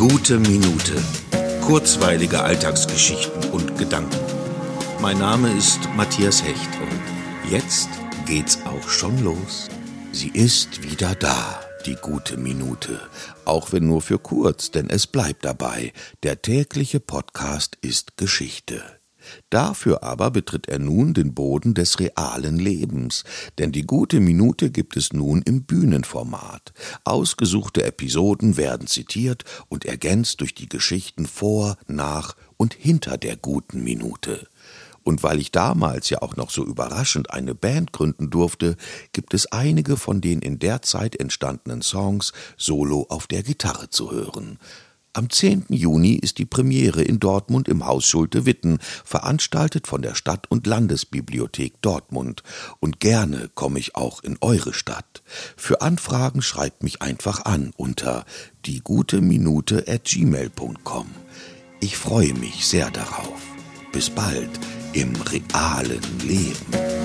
gute Minute. Kurzweilige Alltagsgeschichten und Gedanken. Mein Name ist Matthias Hecht und jetzt geht's auch schon los. Sie ist wieder da, die gute Minute. Auch wenn nur für kurz, denn es bleibt dabei. Der tägliche Podcast ist Geschichte. Dafür aber betritt er nun den Boden des realen Lebens, denn die gute Minute gibt es nun im Bühnenformat. Ausgesuchte Episoden werden zitiert und ergänzt durch die Geschichten vor, nach und hinter der guten Minute. Und weil ich damals ja auch noch so überraschend eine Band gründen durfte, gibt es einige von den in der Zeit entstandenen Songs solo auf der Gitarre zu hören. Am 10. Juni ist die Premiere in Dortmund im Haus Schulte-Witten, veranstaltet von der Stadt- und Landesbibliothek Dortmund. Und gerne komme ich auch in eure Stadt. Für Anfragen schreibt mich einfach an unter dieguteminute at gmail.com. Ich freue mich sehr darauf. Bis bald im realen Leben.